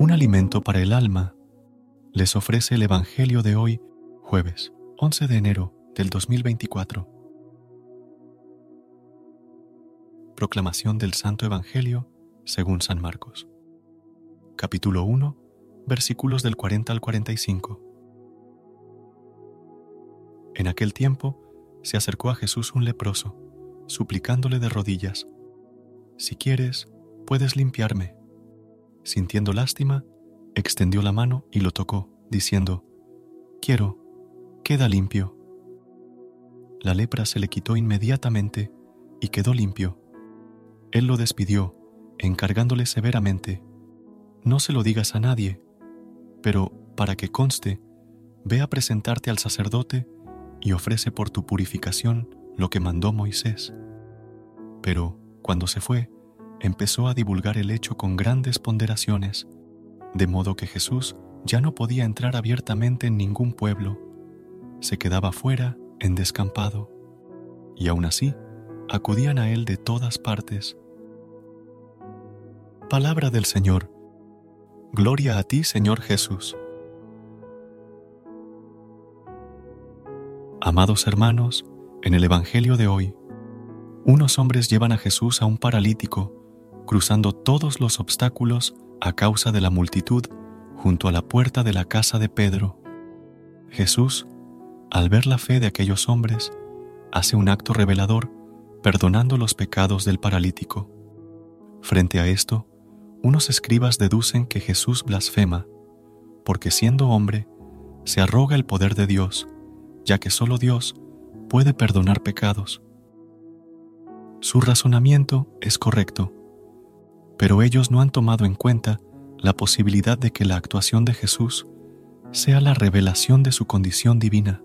Un alimento para el alma les ofrece el Evangelio de hoy, jueves 11 de enero del 2024. Proclamación del Santo Evangelio según San Marcos. Capítulo 1, versículos del 40 al 45. En aquel tiempo se acercó a Jesús un leproso, suplicándole de rodillas, Si quieres, puedes limpiarme. Sintiendo lástima, extendió la mano y lo tocó, diciendo, Quiero, queda limpio. La lepra se le quitó inmediatamente y quedó limpio. Él lo despidió, encargándole severamente, No se lo digas a nadie, pero para que conste, ve a presentarte al sacerdote y ofrece por tu purificación lo que mandó Moisés. Pero, cuando se fue, empezó a divulgar el hecho con grandes ponderaciones, de modo que Jesús ya no podía entrar abiertamente en ningún pueblo, se quedaba fuera en descampado, y aún así acudían a él de todas partes. Palabra del Señor. Gloria a ti, Señor Jesús. Amados hermanos, en el Evangelio de hoy, unos hombres llevan a Jesús a un paralítico cruzando todos los obstáculos a causa de la multitud junto a la puerta de la casa de Pedro. Jesús, al ver la fe de aquellos hombres, hace un acto revelador perdonando los pecados del paralítico. Frente a esto, unos escribas deducen que Jesús blasfema, porque siendo hombre, se arroga el poder de Dios, ya que solo Dios puede perdonar pecados. Su razonamiento es correcto, pero ellos no han tomado en cuenta la posibilidad de que la actuación de Jesús sea la revelación de su condición divina.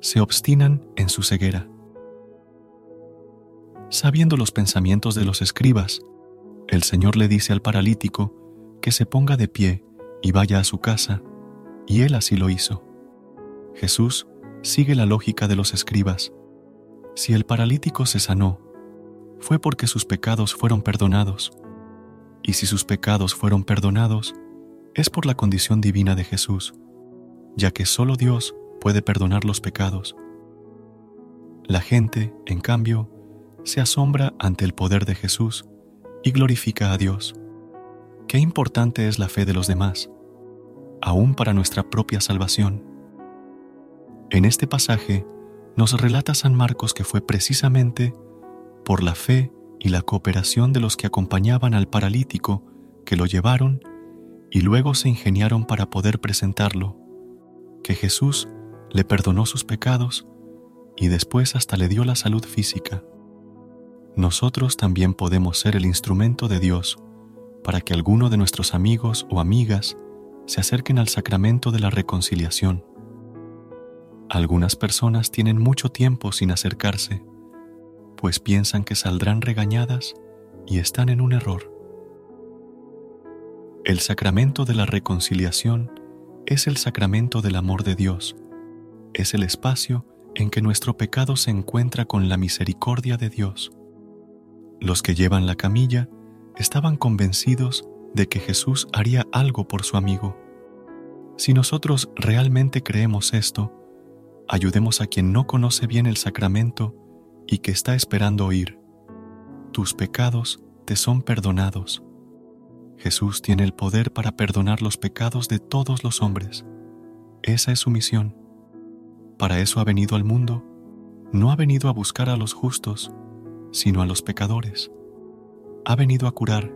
Se obstinan en su ceguera. Sabiendo los pensamientos de los escribas, el Señor le dice al paralítico que se ponga de pie y vaya a su casa, y él así lo hizo. Jesús sigue la lógica de los escribas. Si el paralítico se sanó fue porque sus pecados fueron perdonados. Y si sus pecados fueron perdonados, es por la condición divina de Jesús, ya que solo Dios puede perdonar los pecados. La gente, en cambio, se asombra ante el poder de Jesús y glorifica a Dios. Qué importante es la fe de los demás, aún para nuestra propia salvación. En este pasaje nos relata San Marcos que fue precisamente por la fe y la cooperación de los que acompañaban al paralítico que lo llevaron y luego se ingeniaron para poder presentarlo, que Jesús le perdonó sus pecados y después hasta le dio la salud física. Nosotros también podemos ser el instrumento de Dios para que alguno de nuestros amigos o amigas se acerquen al sacramento de la reconciliación. Algunas personas tienen mucho tiempo sin acercarse pues piensan que saldrán regañadas y están en un error. El sacramento de la reconciliación es el sacramento del amor de Dios, es el espacio en que nuestro pecado se encuentra con la misericordia de Dios. Los que llevan la camilla estaban convencidos de que Jesús haría algo por su amigo. Si nosotros realmente creemos esto, ayudemos a quien no conoce bien el sacramento y que está esperando oír. tus pecados te son perdonados. Jesús tiene el poder para perdonar los pecados de todos los hombres. Esa es su misión. Para eso ha venido al mundo. No ha venido a buscar a los justos, sino a los pecadores. Ha venido a curar,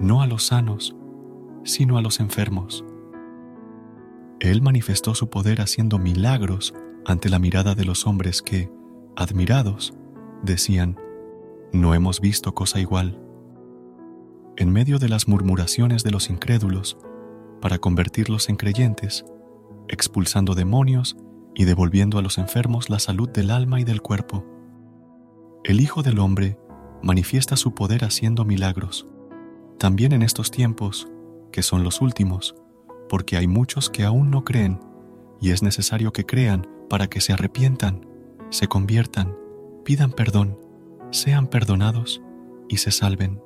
no a los sanos, sino a los enfermos. Él manifestó su poder haciendo milagros ante la mirada de los hombres que, admirados, decían, no hemos visto cosa igual. En medio de las murmuraciones de los incrédulos, para convertirlos en creyentes, expulsando demonios y devolviendo a los enfermos la salud del alma y del cuerpo. El Hijo del Hombre manifiesta su poder haciendo milagros, también en estos tiempos, que son los últimos, porque hay muchos que aún no creen, y es necesario que crean para que se arrepientan, se conviertan, pidan perdón, sean perdonados y se salven.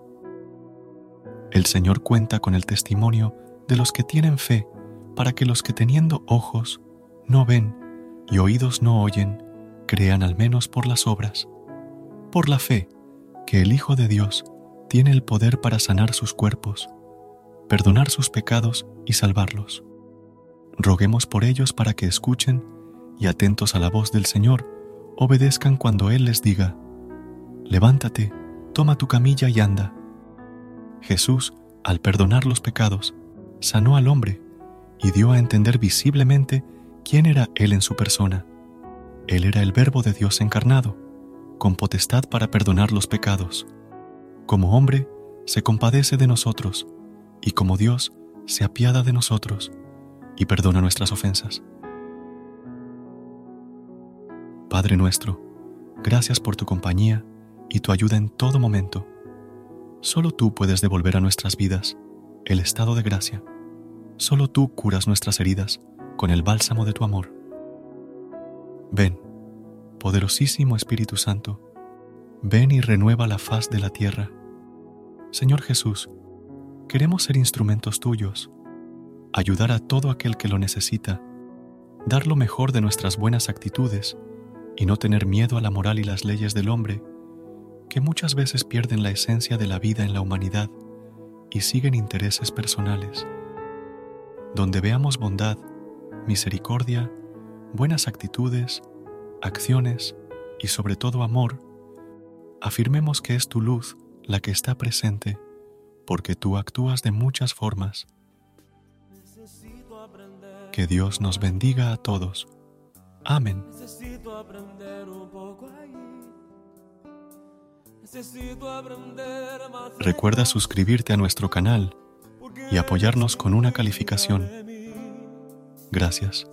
El Señor cuenta con el testimonio de los que tienen fe para que los que teniendo ojos no ven y oídos no oyen, crean al menos por las obras. Por la fe, que el Hijo de Dios tiene el poder para sanar sus cuerpos, perdonar sus pecados y salvarlos. Roguemos por ellos para que escuchen y atentos a la voz del Señor, obedezcan cuando Él les diga, levántate, toma tu camilla y anda. Jesús, al perdonar los pecados, sanó al hombre y dio a entender visiblemente quién era Él en su persona. Él era el Verbo de Dios encarnado, con potestad para perdonar los pecados. Como hombre, se compadece de nosotros, y como Dios, se apiada de nosotros y perdona nuestras ofensas. Padre nuestro, gracias por tu compañía y tu ayuda en todo momento. Solo tú puedes devolver a nuestras vidas el estado de gracia. Solo tú curas nuestras heridas con el bálsamo de tu amor. Ven, poderosísimo Espíritu Santo, ven y renueva la faz de la tierra. Señor Jesús, queremos ser instrumentos tuyos, ayudar a todo aquel que lo necesita, dar lo mejor de nuestras buenas actitudes y no tener miedo a la moral y las leyes del hombre, que muchas veces pierden la esencia de la vida en la humanidad y siguen intereses personales. Donde veamos bondad, misericordia, buenas actitudes, acciones y sobre todo amor, afirmemos que es tu luz la que está presente, porque tú actúas de muchas formas. Que Dios nos bendiga a todos. Amén. Recuerda suscribirte a nuestro canal y apoyarnos con una calificación. Gracias.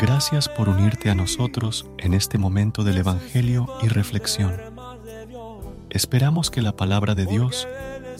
Gracias por unirte a nosotros en este momento del Evangelio y reflexión. Esperamos que la palabra de Dios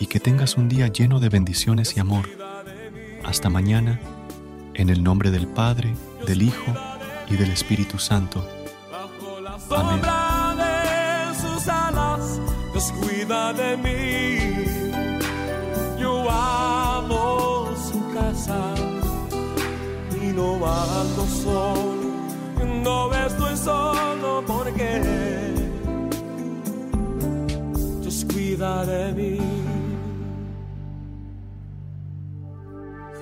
y que tengas un día lleno de bendiciones y amor. Hasta mañana, en el nombre del Padre, del Hijo y del Espíritu Santo. Amén. Dios cuida de mí. Yo amo su casa y no ando solo, no estoy solo porque Dios cuida de mí.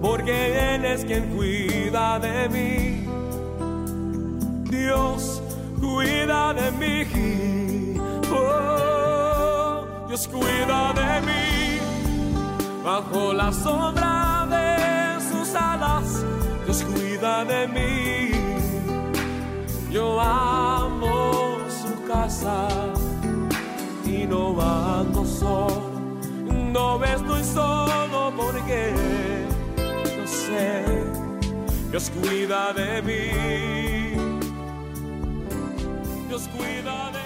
porque Él es quien cuida de mí. Dios de mí. Oh, Dios cuida de mí. Bajo la sombra de sus alas, Dios cuida de mí. Yo amo su casa y no ando solo. No estoy solo porque Dios cuida de mí. Dios cuida de mí.